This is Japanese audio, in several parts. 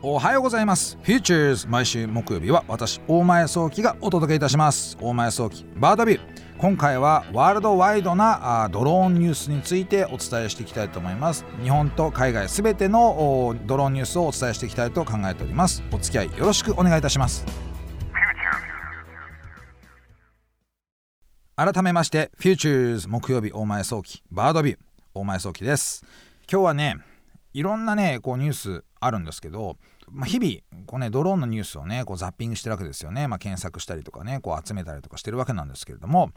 おはようございます。Futures 毎週木曜日は私大前早期がお届けいたします。大前早期バードビュー今回はワールドワイドなあドローンニュースについてお伝えしていきたいと思います。日本と海外すべてのドローンニュースをお伝えしていきたいと考えております。お付き合いよろしくお願いいたします。改めまして Futures 木曜日大前早期バードビュー大前早期です。今日はねいろんなねこうニュースあるんですけど、まあ、日々こう、ね、ドローンのニュースをねこうザッピングしてるわけですよね、まあ、検索したりとかねこう集めたりとかしてるわけなんですけれども。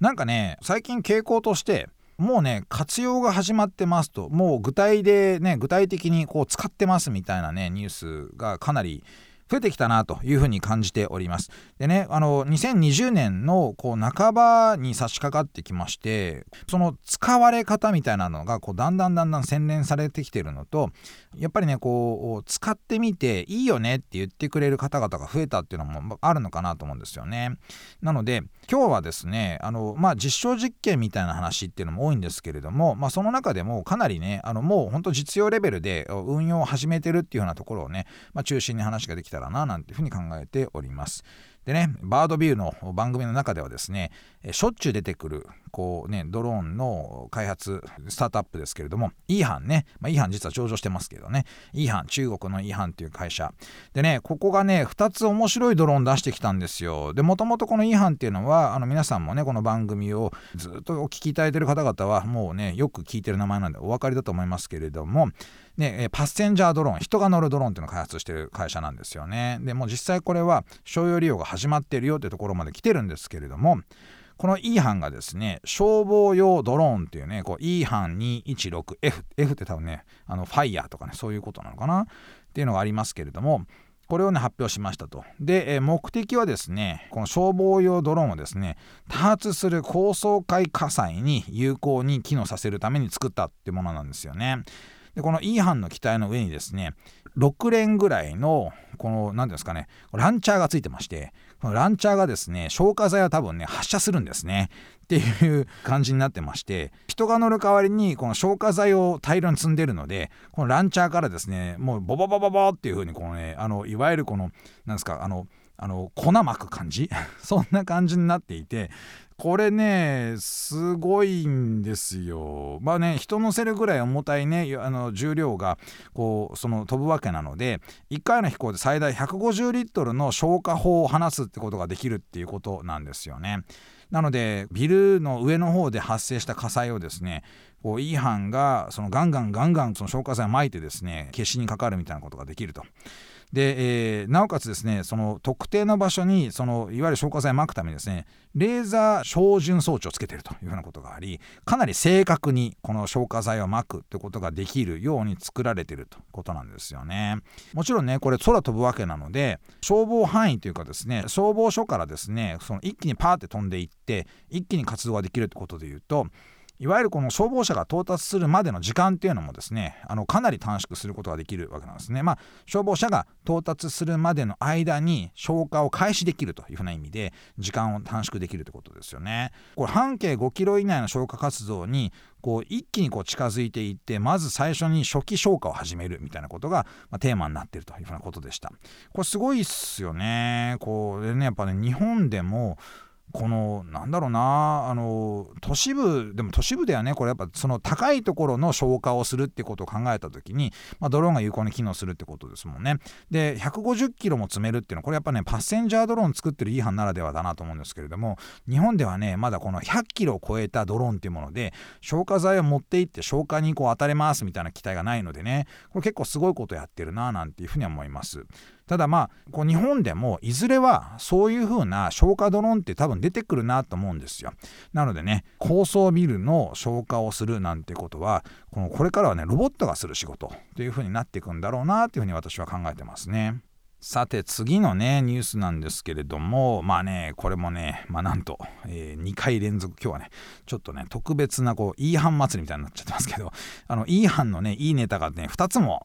なんかね最近傾向としてもうね活用が始まってますともう具体でね具体的にこう使ってますみたいなねニュースがかなり増えてきたなというふうに感じております。でね、あの2020年のこう半ばに差し掛かってきまして、その使われ方みたいなのがこうだんだんだんだん洗練されてきてるのと、やっぱりね、こう使ってみていいよねって言ってくれる方々が増えたっていうのもあるのかなと思うんですよね。なので、今日はですね、あのまあ、実証実験みたいな話っていうのも多いんですけれども、まあ、その中でもかなりね、あのもう本当実用レベルで運用を始めてるっていうようなところをね、まあ、中心に話ができたらななんていうふうに考えております。でね、バードビューの番組の中ではですね、しょっちゅう出てくる、こうね、ドローンの開発、スタートアップですけれども、イーハンね、まあ、イーハン実は上場してますけどね、イーハン、中国のイーハンっていう会社。でね、ここがね、2つ面白いドローン出してきたんですよ。で、もともとこのイーハンっていうのは、あの皆さんもね、この番組をずっとお聞きいただいてる方々は、もうね、よく聞いてる名前なんでお分かりだと思いますけれども、ね、パッセンジャードローン、人が乗るドローンっていうのを開発してる会社なんですよね。でも実際これは商用利用が始まってるよってところまで来てるんですけれども、この E 班がですね、消防用ドローンっていうね、こう E 班 216F、F って多分ね、あのファイヤーとかね、そういうことなのかな？っていうのがありますけれども、これをね、発表しましたと。で、え目的はですね、この消防用ドローンをですね、多発する高層階火災に有効に機能させるために作ったってものなんですよね。でこの E 班の機体の上にですね6連ぐらいのこの何ですかねランチャーがついてましてこのランチャーがですね消火剤を多分ね発射するんですね。っていう感じになってまして人が乗る代わりにこの消火剤を大量に積んでるのでこのランチャーからですねもうボボボボボっていう風にこのねあのいわゆるこのなんですかあのあの粉まく感じ？そんな感じになっていてこれねすごいんですよ。まあね人乗せるぐらい重たいねあの重量がこうその飛ぶわけなので1回の飛行で最大150リットルの消火砲を放つってことができるっていうことなんですよね。なのでビルの上の方で発生した火災をですねこう E 班がそのガンガンガンガンその消火剤をまいてですね消しにかかるみたいなことができると。で、えー、なおかつですねその特定の場所にそのいわゆる消火剤をまくためにですねレーザー照準装置をつけているというふうなことがありかなり正確にこの消火剤をまくってことができるように作られているということなんですよね。もちろんねこれ空飛ぶわけなので消防範囲というかですね消防署からですねその一気にパーって飛んでいって一気に活動ができるってことでいうといわゆるこの消防車が到達するまでの時間っていうのもですねあのかなり短縮することができるわけなんですね。まあ消防車が到達するまでの間に消火を開始できるというふうな意味で時間を短縮できるということですよね。これ半径5キロ以内の消火活動にこう一気にこう近づいていってまず最初に初期消火を始めるみたいなことが、テーマになっているというふうなことでした。これすごいっすよね。こうねやっぱね日本でもこのなんだろうなあの都市部でも都市部ではね。これやっぱその高いところの消火をするってことを考えた時に、まあ、ドローンが有効に機能するってことですもんね。で150キロも積めるっていうのはこれやっぱねパッセンジャードローン作ってるイーハンならではだなと思うんですけれども日本ではねまだこの100キロを超えたドローンっていうもので消火剤を持っていって消火にこう当たれますみたいな機体がないのでねこれ結構すごいことやってるななんていうふうに思います。ただまあこう日本でもいずれはそういう風な消火ドローンって多分出てくるなと思うんですよ。なのでね高層ビルの消火をするなんてことはこのこれからはねロボットがする仕事という風になっていくんだろうなという風に私は考えてますね。さて次のねニュースなんですけれどもまあねこれもねまあなんと、えー、2回連続今日はねちょっとね特別なこう E 班祭りみたいになっちゃってますけどあの E 班のねいいネタがね2つも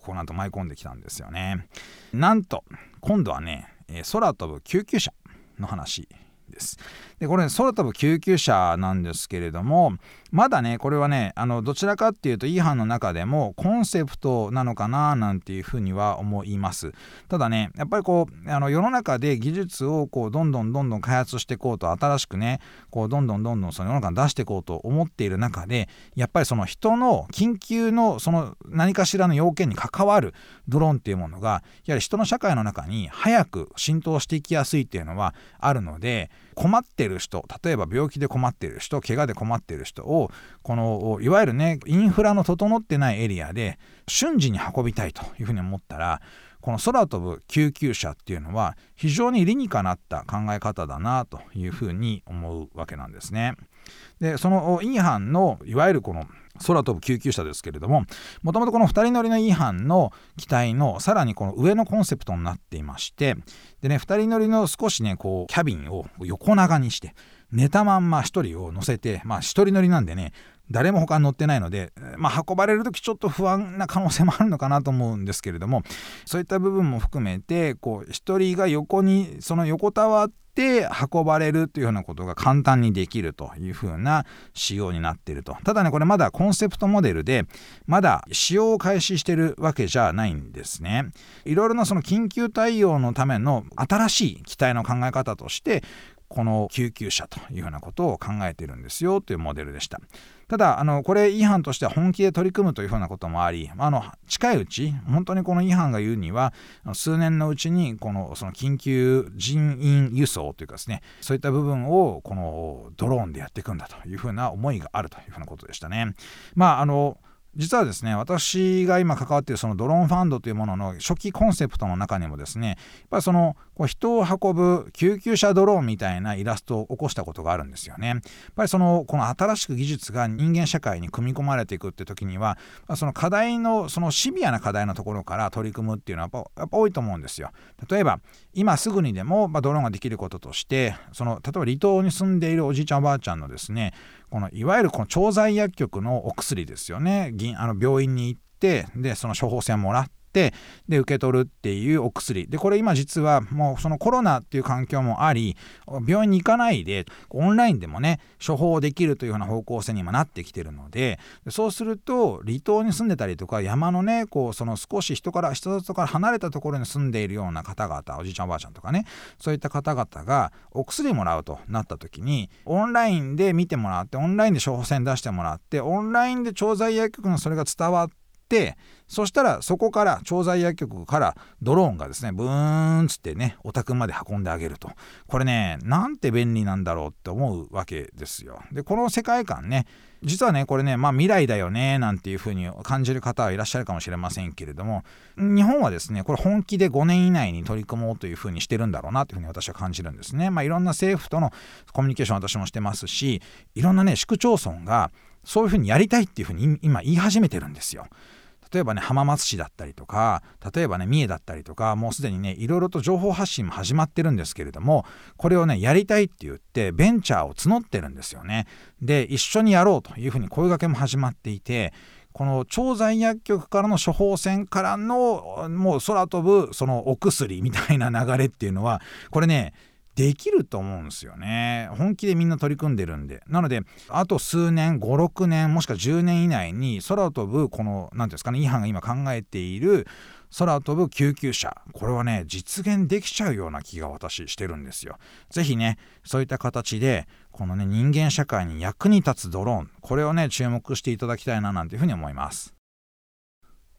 この後舞い込んできたんですよね。なんと今度はね、え空飛ぶ救急車の話です。でこれ、空飛ぶ救急車なんですけれどもまだねこれはねあのどちらかっていうと E 班の中でもコンセプトなのかななんていうふうには思いますただねやっぱりこうあの世の中で技術をこうどんどんどんどん開発していこうと新しくねこうどんどんどんどんその世の中に出していこうと思っている中でやっぱりその人の緊急のその何かしらの要件に関わるドローンっていうものがやはり人の社会の中に早く浸透していきやすいっていうのはあるので困ってる人例えば病気で困ってる人怪我で困ってる人をこのいわゆるねインフラの整ってないエリアで瞬時に運びたいというふうに思ったらこの空飛ぶ救急車っていうのは非常に理にかなった考え方だなというふうに思うわけなんですね。でその E 班のいわゆるこの空飛ぶ救急車ですけれどももともとこの2人乗りの E 班の機体のさらにこの上のコンセプトになっていましてでね2人乗りの少しねこうキャビンを横長にして寝たまんま1人を乗せてまあ1人乗りなんでね誰も他に乗ってないので、まあ、運ばれる時ちょっと不安な可能性もあるのかなと思うんですけれどもそういった部分も含めてこう1人が横にその横たわって運ばれるというようなことが簡単にできるというふうな仕様になっていると。ただねこれまだコンセプトモデルでまだ使用を開始してるわけじゃないんですね。いろいろなその緊急対応のための新しい機体の考え方としてこの救急車というようなことを考えているんですよというモデルでした。ただあのこれ違反としては本気で取り組むというふうなこともありあの近いうち本当にこの違反が言うには数年のうちにこのその緊急人員輸送というかですねそういった部分をこのドローンでやっていくんだというふうな思いがあるというふうなことでしたね。まああの実はですね私が今関わっているそのドローンファンドというものの初期コンセプトの中にもですねやっぱりそのこう人を運ぶ救急車ドローンみたいなイラストを起こしたことがあるんですよね。やっぱりそのこの新しく技術が人間社会に組み込まれていくって時にはその課題のそのシビアな課題のところから取り組むっていうのはやっぱやっぱ多いと思うんですよ。例えば今すぐにでも、まあ、ドローンができることとしてその例えば離島に住んでいるおじいちゃんおばあちゃんのですねこのいわゆるこの調剤薬局のお薬ですよね。あの病院に行ってでその処方箋もらってってで受け取るっていうお薬。でこれ今実はもうそのコロナっていう環境もあり病院に行かないでオンラインでもね処方できるというような方向性に今なってきてるのでそうすると離島に住んでたりとか山のねこうその少し人から人里から離れたところに住んでいるような方々おじいちゃんおばあちゃんとかねそういった方々がお薬もらうとなった時にオンラインで見てもらってオンラインで処方箋出してもらってオンラインで調剤薬局のそれが伝わってそしたらそこから調剤薬局からドローンがですねブーンつってねお宅まで運んであげると。これねなんて便利なんだろうって思うわけですよ。でこの世界観ね実はねこれねまあ未来だよねなんていう風に感じる方はいらっしゃるかもしれませんけれども日本はですねこれ本気で5年以内に取り組もうという風にしてるんだろうなという風に私は感じるんですね。まあいろんな政府とのコミュニケーション私もしてますしいろんなね市区町村がそういう風にやりたいっていう風に今言い始めてるんですよ。例えばね浜松市だったりとか例えばね三重だったりとかもうすでにねいろいろと情報発信も始まってるんですけれどもこれをねやりたいって言ってベンチャーを募ってるんですよね。で一緒にやろうというふうに声がけも始まっていてこの調剤薬局からの処方箋からのもう空飛ぶそのお薬みたいな流れっていうのはこれねできると思うんですよね。本気でみんな取り組んでるんで。なのであと数年56年もしくは10年以内に空を飛ぶこの何ていうんですかね違反が今考えている空を飛ぶ救急車。これはね実現できちゃうような気が私してるんですよ。是非ねそういった形でこのね人間社会に役に立つドローン。これをね注目していただきたいななんていうふうに思います。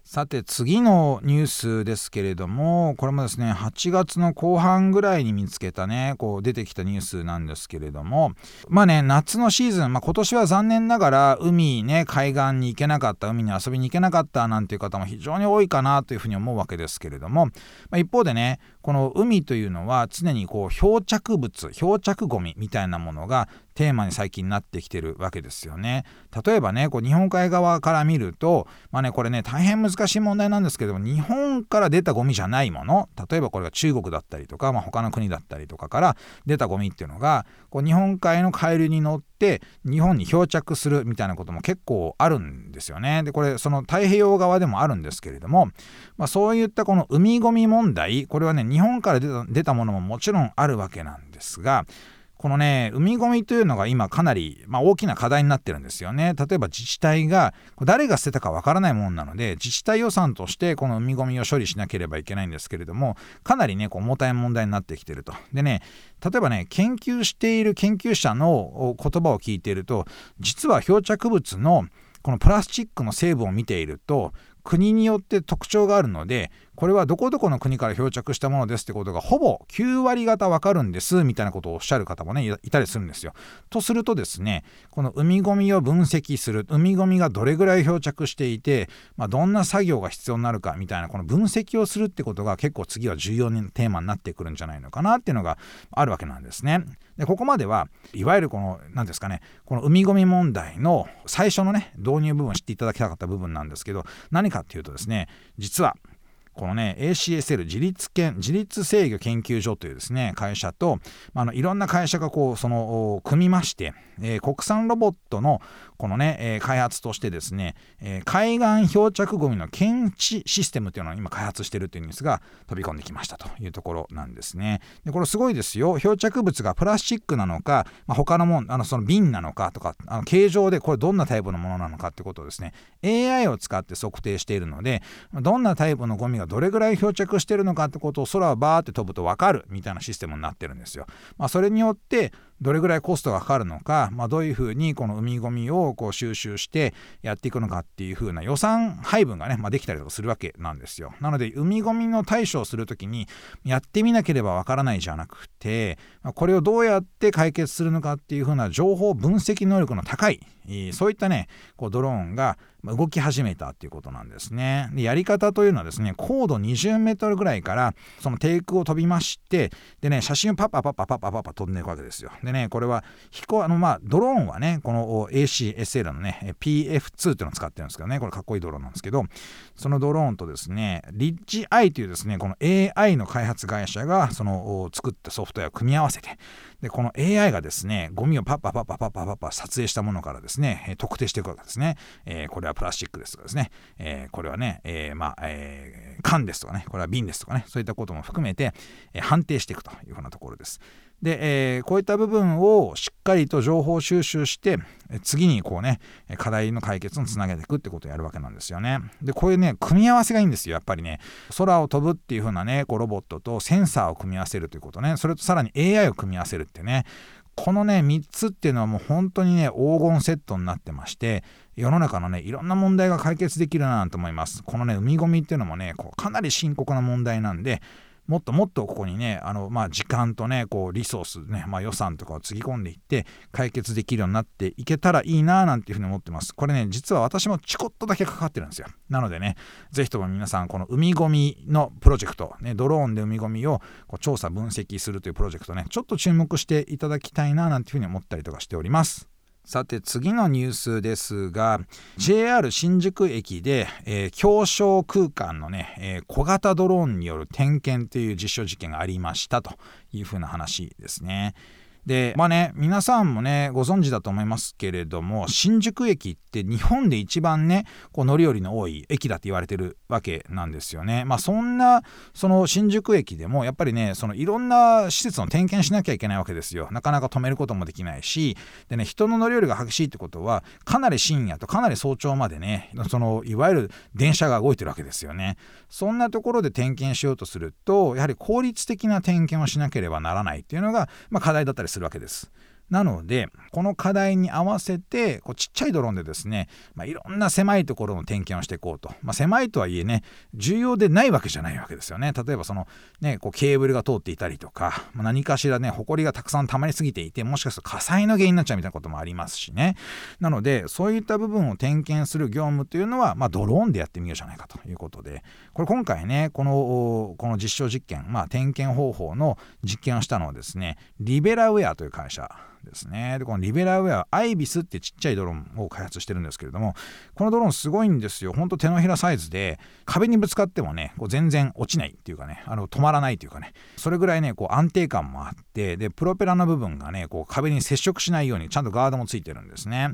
さて次のニュースですけれどもこれもですね8月の後半ぐらいに見つけたねこう出てきたニュースなんですけれどもまあね夏のシーズン、まあ、今年は残念ながら海ね海岸に行けなかった海に遊びに行けなかったなんていう方も非常に多いかなというふうに思うわけですけれども、まあ、一方でねこの海というのは常にこう漂着物漂着ゴミみたいなものがテーマに最近なってきてるわけですよね。例えばねこう日本海側から見るとまあねこれね大変難しい問題なんですけども日本から出たゴミじゃないもの例えばこれが中国だったりとか、まあ、他の国だったりとかから出たゴミっていうのがこう日本海の海流に乗って日本に漂着するみたいなことも結構あるんですよね。でこれその太平洋側でもあるんですけれども、まあ、そういったこの海ゴミ問題これはね日本から出た出たものももちろんあるわけなんですがこのね海ごみというのが今かなり、まあ、大きな課題になってるんですよね。例えば自治体が誰が捨てたかわからないものなので自治体予算としてこの海ごみを処理しなければいけないんですけれどもかなりねこう重たい問題になってきてると。でね例えばね研究している研究者の言葉を聞いていると実は漂着物のこのプラスチックの成分を見ていると国によって特徴があるのでこれはどこどこの国から漂着したものですってことがほぼ9割方わかるんですみたいなことをおっしゃる方もねいたりするんですよ。とするとですねこの海ごみを分析する海ごみがどれぐらい漂着していて、まあ、どんな作業が必要になるかみたいなこの分析をするってことが結構次は重要なテーマになってくるんじゃないのかなっていうのがあるわけなんですね。でここまではいわゆるこの何ですかねこの海ごみ問題の最初のね導入部分を知っていただきたかった部分なんですけど何かっていうとですね実はこのね ACSL 自立研自立制御研究所というですね会社と、あ、のいろんな会社がこうその組みまして、えー、国産ロボットのこのね、えー、開発としてですね、えー、海岸漂着ゴミの検知システムというのを今開発してるというんですが飛び込んできましたというところなんですね。でこれすごいですよ漂着物がプラスチックなのか、まあ、他のもんあのその瓶なのかとかあの形状でこれどんなタイプのものなのかってことをですね AI を使って測定しているのでどんなタイプのゴミががどれぐらい漂着してるのかってことを空をバーって飛ぶと分かるみたいなシステムになってるんですよ。まあ、それによってどれぐらいコストがかかるのか、まあ、どういうふうにこの海ごみをこう収集してやっていくのかっていうふうな予算配分がね、まあ、できたりとかするわけなんですよ。なので海ごみの対処をする時にやってみなければわからないじゃなくて、これをどうやって解決するのかっていうふうな情報分析能力の高いそういったねこうドローンが動き始めたっていうことなんですね。でやり方というのはですね高度20メートルぐらいからその低空を飛びましてでね写真をパッパパッパパッパパッパ飛んでいくわけですよ。でねこれは飛行あのまあドローンはねこの ACSL のね PF2 っていうのを使ってるんですけどねこれかっこいいドローンなんですけどそのドローンとですねリッジ i というですねこの AI の開発会社がその作ったソフトウェアを組み合わせてでこの AI がですねゴミをパッパパッパパッパパッパ撮影したものからですね特定していくわけですね、えー、これはプラスチックですとかですね、えー、これはね、えー、まあ、えー、缶ですとかねこれは瓶ですとかねそういったことも含めて、え判定していくというふうなところですで、えー、こういった部分をしっかりと情報収集して次にこうね課題の解決につなげていくってことをやるわけなんですよね。でこういうね組み合わせがいいんですよやっぱりね。空を飛ぶっていう風なねこうロボットとセンサーを組み合わせるということね。それとさらに AI を組み合わせるってね。このね3つっていうのはもう本当にね黄金セットになってまして世の中のねいろんな問題が解決できるなと思います。このね海ごみっていうのもねこうかなり深刻な問題なんでもっともっとここにねあの、まあ、時間とねこうリソースね、まあ、予算とかをつぎ込んでいって解決できるようになっていけたらいいななんていうふうに思ってます。これね実は私もちこっとだけかかってるんですよ。なのでね是非とも皆さんこの海ごみのプロジェクト、ね、ドローンで海ごみをこう調査分析するというプロジェクトねちょっと注目していただきたいななんていうふうに思ったりとかしております。さて次のニュースですが JR 新宿駅で、えー、狭小空間のね、えー、小型ドローンによる点検という実証実験がありましたというふうな話ですね。でまあね皆さんもねご存知だと思いますけれども新宿駅って日本で一番ねこう乗り降りの多い駅だって言われてるわけなんですよね。まあそんなその新宿駅でもやっぱりねそのいろんな施設の点検しなきゃいけないわけですよ。なかなか止めることもできないしでね人の乗り降りが激しいってことはかなり深夜とかなり早朝までねそのいわゆる電車が動いてるわけですよね。そんなところで点検しようとするとやはり効率的な点検をしなければならないっていうのが、まあ、課題だったりするわけです。なのでこの課題に合わせてこうちっちゃいドローンでですね、まあ、いろんな狭いところの点検をしていこうと、まあ、狭いとはいえね重要でないわけじゃないわけですよね。例えばそのねこうケーブルが通っていたりとか、まあ、何かしらね埃がたくさん溜まりすぎていてもしかすると火災の原因になっちゃうみたいなこともありますしね。なのでそういった部分を点検する業務というのは、まあ、ドローンでやってみようじゃないかということで。これ今回ねこのこの実証実験、まあ、点検方法の実験をしたのはですねリベラウェアという会社ですね。で、このリベラウェア、アイビスってちっちゃいドローンを開発してるんですけれども、このドローンすごいんですよ。ほんと手のひらサイズで、壁にぶつかってもね、こう全然落ちないっていうかね、あの止まらないというかね、それぐらいね、こう安定感もあって、で、プロペラの部分がね、こう壁に接触しないようにちゃんとガードもついてるんですね。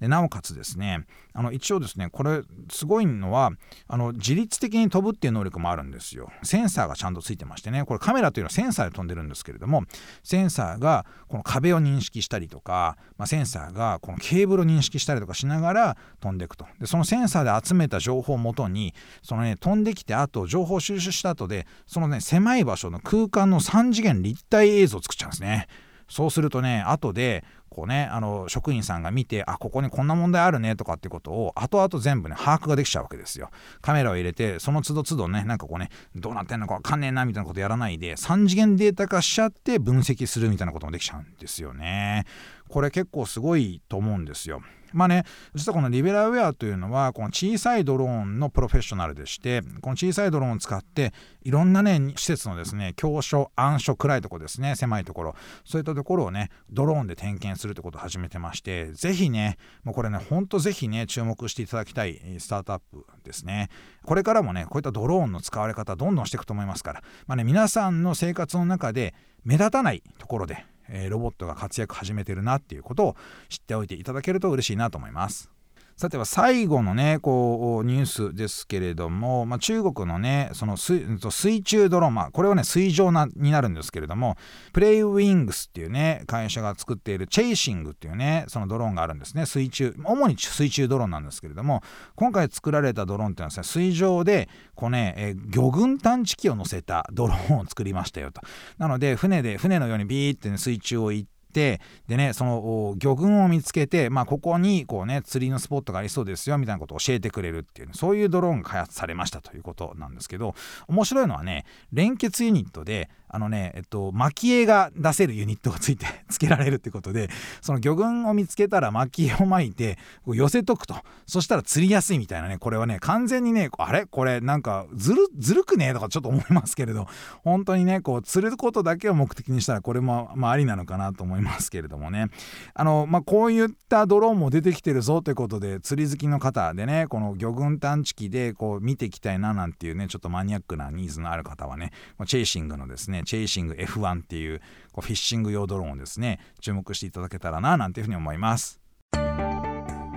でなおかつですね、あの一応ですねこれすごいのはあの自律的に飛ぶっていう能力もあるんですよ。センサーがちゃんとついてましてね。これカメラというのはセンサーで飛んでるんですけれどもセンサーがこの壁を認識したりとか、まあ、センサーがこのケーブルを認識したりとかしながら飛んでいくと。でそのセンサーで集めた情報をもとにそのね飛んできてあと情報収集した後でそのね狭い場所の空間の3次元立体映像を作っちゃうんですね。そうするとね後でこうねあの職員さんが見てあここにこんな問題あるねとかってことを後々全部ね把握ができちゃうわけですよ。カメラを入れてその都度都度ねなんかこうねどうなってんのかわかんねえなみたいなことやらないで3次元データ化しちゃって分析するみたいなこともできちゃうんですよね。これ結構すごいと思うんですよまあね、実はこのリベラウェアというのは、この小さいドローンのプロフェッショナルでして、この小さいドローンを使って、いろんなね、施設のですね、強所、暗所、暗いところですね、狭いところ、そういったところをね、ドローンで点検するってことを始めてまして、ぜひね、もうこれね、ほんとぜひね、注目していただきたいスタートアップですね。これからもね、こういったドローンの使われ方、どんどんしていくと思いますから、まあね、皆さんの生活の中で目立たないところで、え、ロボットが活躍始めてるなっていうことを知っておいていただけると嬉しいなと思います。さては最後のねこうニュースですけれども、まあ、中国のねその水中ドローン、まあ、これはね水上なになるんですけれどもプレイウィングスっていうね会社が作っているチェイシングっていうねそのドローンがあるんですね。水中主に水中ドローンなんですけれども今回作られたドローンっていうのはですね水上でこうね、え魚群探知機を乗せたドローンを作りましたよと。なので船で船のようにビーって、ね、水中を行ってってでねその魚群を見つけて、まあ、ここにこうね釣りのスポットがありそうですよみたいなことを教えてくれるっていう、ね、そういうドローンが開発されましたということなんですけど面白いのはね連結ユニットであのね、えっと、蒔絵が出せるユニットがついて つけられるってことでその魚群を見つけたら蒔絵を巻いて寄せとくと。そしたら釣りやすいみたいなねこれはね完全にねあれ？これなんかずるずるくね？とかちょっと思いますけれど。本当にねこう釣ることだけを目的にしたらこれも、まあ、ありなのかなと思いますけれどもね。あの、まあ、こういったドローンも出てきてるぞということで釣り好きの方でねこの魚群探知機でこう見ていきたいななんていうねちょっとマニアックなニーズのある方はねチェイシングのですねチェイシング F1 っていうこうフィッシング用ドローンをですね注目していただけたらななんていうふうに思います。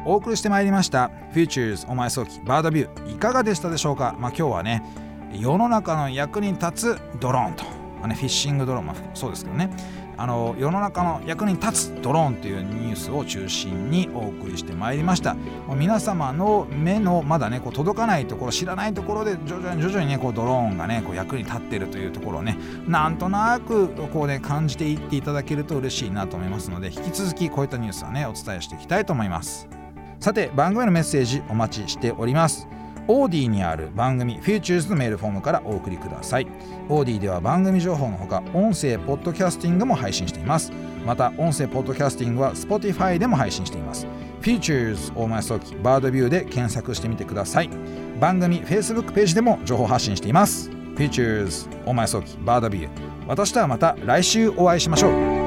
お送りしてまいりました Futures お前早期バードビューいかがでしたでしょうか？まあ今日はね世の中の役に立つドローンと、まあね、フィッシングドローン、まあ、そうですけどね。あの世の中の役に立つドローンというニュースを中心にお送りしてまいりました。皆様の目のまだねこう届かないところ知らないところで徐々に徐々にねこうドローンがねこう役に立っているというところをねなんとなくこうね感じていっていただけると嬉しいなと思いますので引き続きこういったニュースはねお伝えしていきたいと思います。さて番組のメッセージお待ちしております。オーディにある番組 Futures のメールフォームからお送りください。オーディでは番組情報のほか音声ポッドキャスティングも配信しています。また音声ポッドキャスティングは Spotify でも配信しています。Futures 大前早期バードビューで検索してみてください。番組 Facebook ページでも情報発信しています。Futures 大前早期バードビュー。私とはまた来週お会いしましょう。